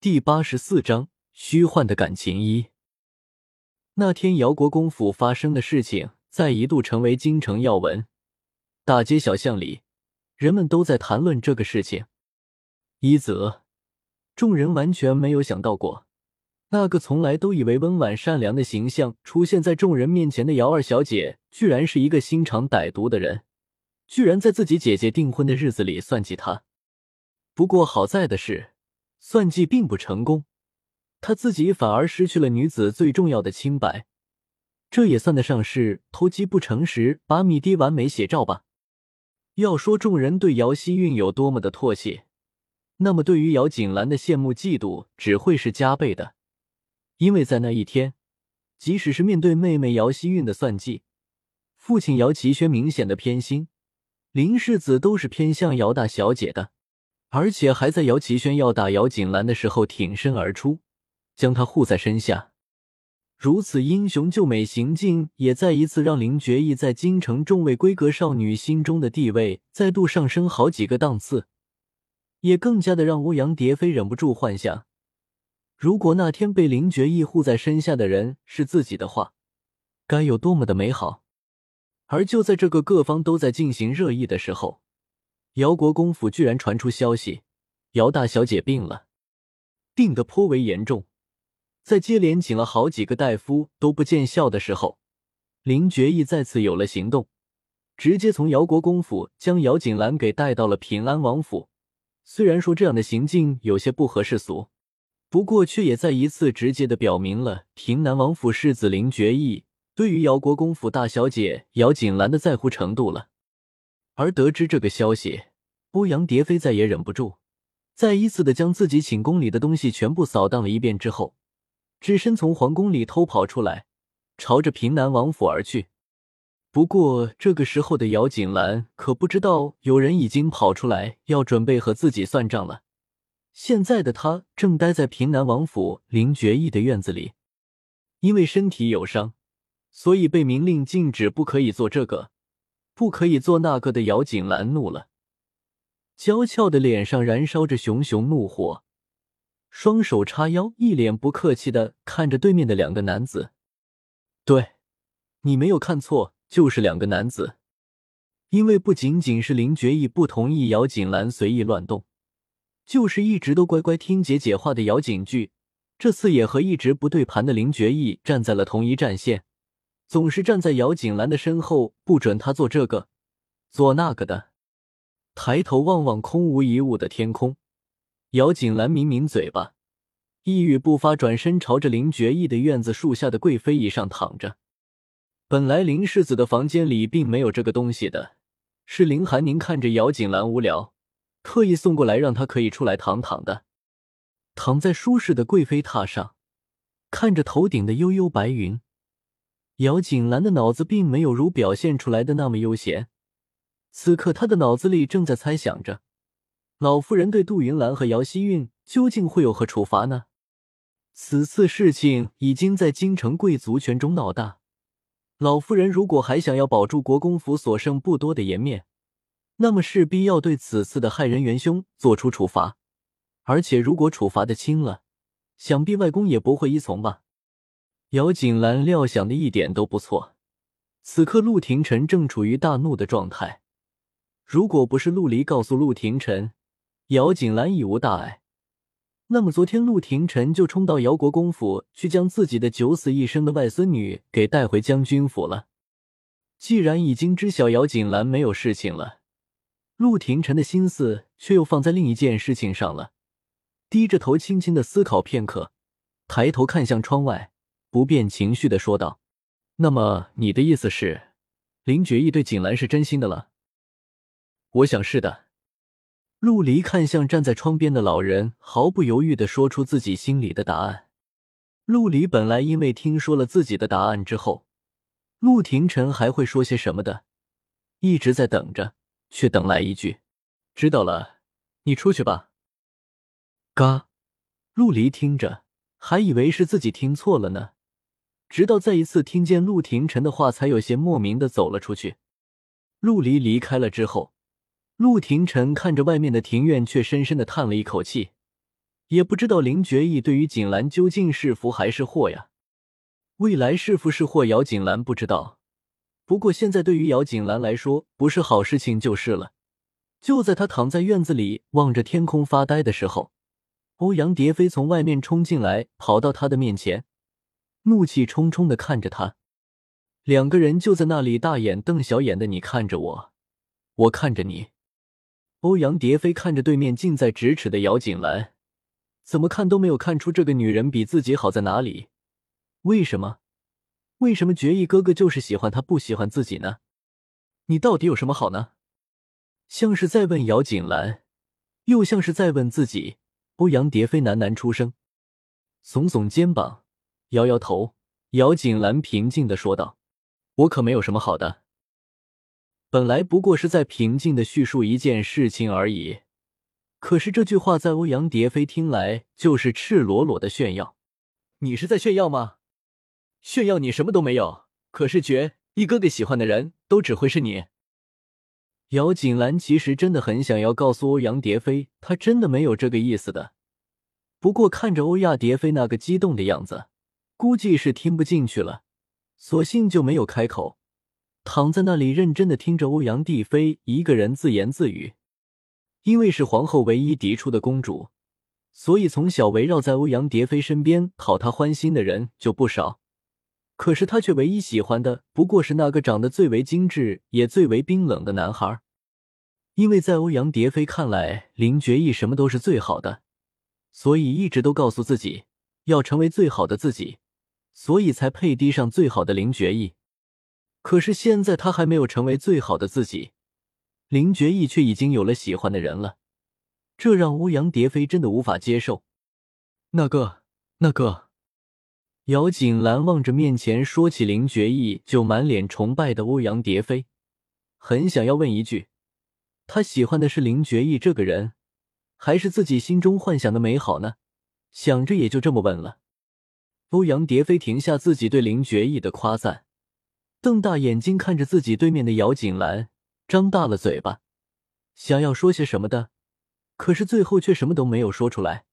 第八十四章虚幻的感情一。那天姚国公府发生的事情，再一度成为京城要闻，大街小巷里，人们都在谈论这个事情。一则，众人完全没有想到过，那个从来都以为温婉善良的形象出现在众人面前的姚二小姐，居然是一个心肠歹毒的人，居然在自己姐姐订婚的日子里算计她。不过好在的是。算计并不成功，他自己反而失去了女子最重要的清白，这也算得上是偷鸡不成蚀把米滴完美写照吧。要说众人对姚希韵有多么的唾弃，那么对于姚锦兰的羡慕嫉妒只会是加倍的，因为在那一天，即使是面对妹妹姚希韵的算计，父亲姚奇轩明显的偏心，林世子都是偏向姚大小姐的。而且还在姚奇轩要打姚锦兰的时候挺身而出，将她护在身下。如此英雄救美行径，也再一次让林觉意在京城众位闺阁少女心中的地位再度上升好几个档次，也更加的让欧阳蝶飞忍不住幻想：如果那天被林觉意护在身下的人是自己的话，该有多么的美好！而就在这个各方都在进行热议的时候。姚国公府居然传出消息，姚大小姐病了，病得颇为严重。在接连请了好几个大夫都不见效的时候，林觉义再次有了行动，直接从姚国公府将姚锦兰给带到了平安王府。虽然说这样的行径有些不合世俗，不过却也再一次直接的表明了平南王府世子林觉义对于姚国公府大小姐姚锦兰的在乎程度了。而得知这个消息，欧阳蝶飞再也忍不住，再一次的将自己寝宫里的东西全部扫荡了一遍之后，只身从皇宫里偷跑出来，朝着平南王府而去。不过这个时候的姚锦兰可不知道，有人已经跑出来要准备和自己算账了。现在的他正待在平南王府林觉义的院子里，因为身体有伤，所以被明令禁止不可以做这个。不可以做那个的姚锦兰怒了，娇俏的脸上燃烧着熊熊怒火，双手叉腰，一脸不客气的看着对面的两个男子。对，你没有看错，就是两个男子。因为不仅仅是林觉意不同意姚锦兰随意乱动，就是一直都乖乖听姐姐话的姚锦剧，这次也和一直不对盘的林觉意站在了同一战线。总是站在姚锦兰的身后，不准她做这个，做那个的。抬头望望空无一物的天空，姚锦兰抿抿嘴巴，一语不发，转身朝着林觉意的院子树下的贵妃椅上躺着。本来林世子的房间里并没有这个东西的，是林寒宁看着姚锦兰无聊，特意送过来让她可以出来躺躺的。躺在舒适的贵妃榻上，看着头顶的悠悠白云。姚锦兰的脑子并没有如表现出来的那么悠闲，此刻他的脑子里正在猜想着，老夫人对杜云兰和姚希韵究竟会有何处罚呢？此次事情已经在京城贵族圈中闹大，老夫人如果还想要保住国公府所剩不多的颜面，那么势必要对此次的害人元凶做出处罚，而且如果处罚的轻了，想必外公也不会依从吧。姚锦兰料想的一点都不错，此刻陆廷臣正处于大怒的状态。如果不是陆离告诉陆廷臣，姚锦兰已无大碍，那么昨天陆廷臣就冲到姚国公府去，将自己的九死一生的外孙女给带回将军府了。既然已经知晓姚锦兰没有事情了，陆廷臣的心思却又放在另一件事情上了。低着头，轻轻的思考片刻，抬头看向窗外。不变情绪的说道：“那么你的意思是，林觉意对锦兰是真心的了？我想是的。”陆离看向站在窗边的老人，毫不犹豫的说出自己心里的答案。陆离本来因为听说了自己的答案之后，陆廷臣还会说些什么的，一直在等着，却等来一句：“知道了，你出去吧。”嘎，陆离听着，还以为是自己听错了呢。直到再一次听见陆廷臣的话，才有些莫名的走了出去。陆离离开了之后，陆廷臣看着外面的庭院，却深深的叹了一口气。也不知道林觉意对于锦兰究竟是福还是祸呀？未来是福是祸，姚锦兰不知道。不过现在对于姚锦兰来说，不是好事情就是了。就在他躺在院子里望着天空发呆的时候，欧阳蝶飞从外面冲进来，跑到他的面前，怒气冲冲的看着他。两个人就在那里大眼瞪小眼的，你看着我，我看着你。欧阳蝶飞看着对面近在咫尺的姚锦兰，怎么看都没有看出这个女人比自己好在哪里。为什么？为什么决意哥哥就是喜欢她，不喜欢自己呢？你到底有什么好呢？像是在问姚锦兰，又像是在问自己。欧阳蝶飞喃喃出声，耸耸肩膀，摇摇头。姚锦兰平静的说道。我可没有什么好的，本来不过是在平静的叙述一件事情而已。可是这句话在欧阳蝶飞听来就是赤裸裸的炫耀。你是在炫耀吗？炫耀你什么都没有。可是绝一哥哥喜欢的人都只会是你。姚锦兰其实真的很想要告诉欧阳蝶飞，她真的没有这个意思的。不过看着欧亚蝶飞那个激动的样子，估计是听不进去了。索性就没有开口，躺在那里认真的听着欧阳帝妃一个人自言自语。因为是皇后唯一嫡出的公主，所以从小围绕在欧阳蝶妃身边讨她欢心的人就不少。可是她却唯一喜欢的不过是那个长得最为精致也最为冰冷的男孩。因为在欧阳蝶妃看来，林觉意什么都是最好的，所以一直都告诉自己要成为最好的自己。所以才配低上最好的林觉意，可是现在他还没有成为最好的自己，林觉意却已经有了喜欢的人了，这让欧阳蝶飞真的无法接受。那个，那个，姚锦兰望着面前说起林觉意就满脸崇拜的欧阳蝶飞，很想要问一句：他喜欢的是林觉意这个人，还是自己心中幻想的美好呢？想着也就这么问了。欧阳蝶飞停下自己对林觉意的夸赞，瞪大眼睛看着自己对面的姚锦兰，张大了嘴巴，想要说些什么的，可是最后却什么都没有说出来。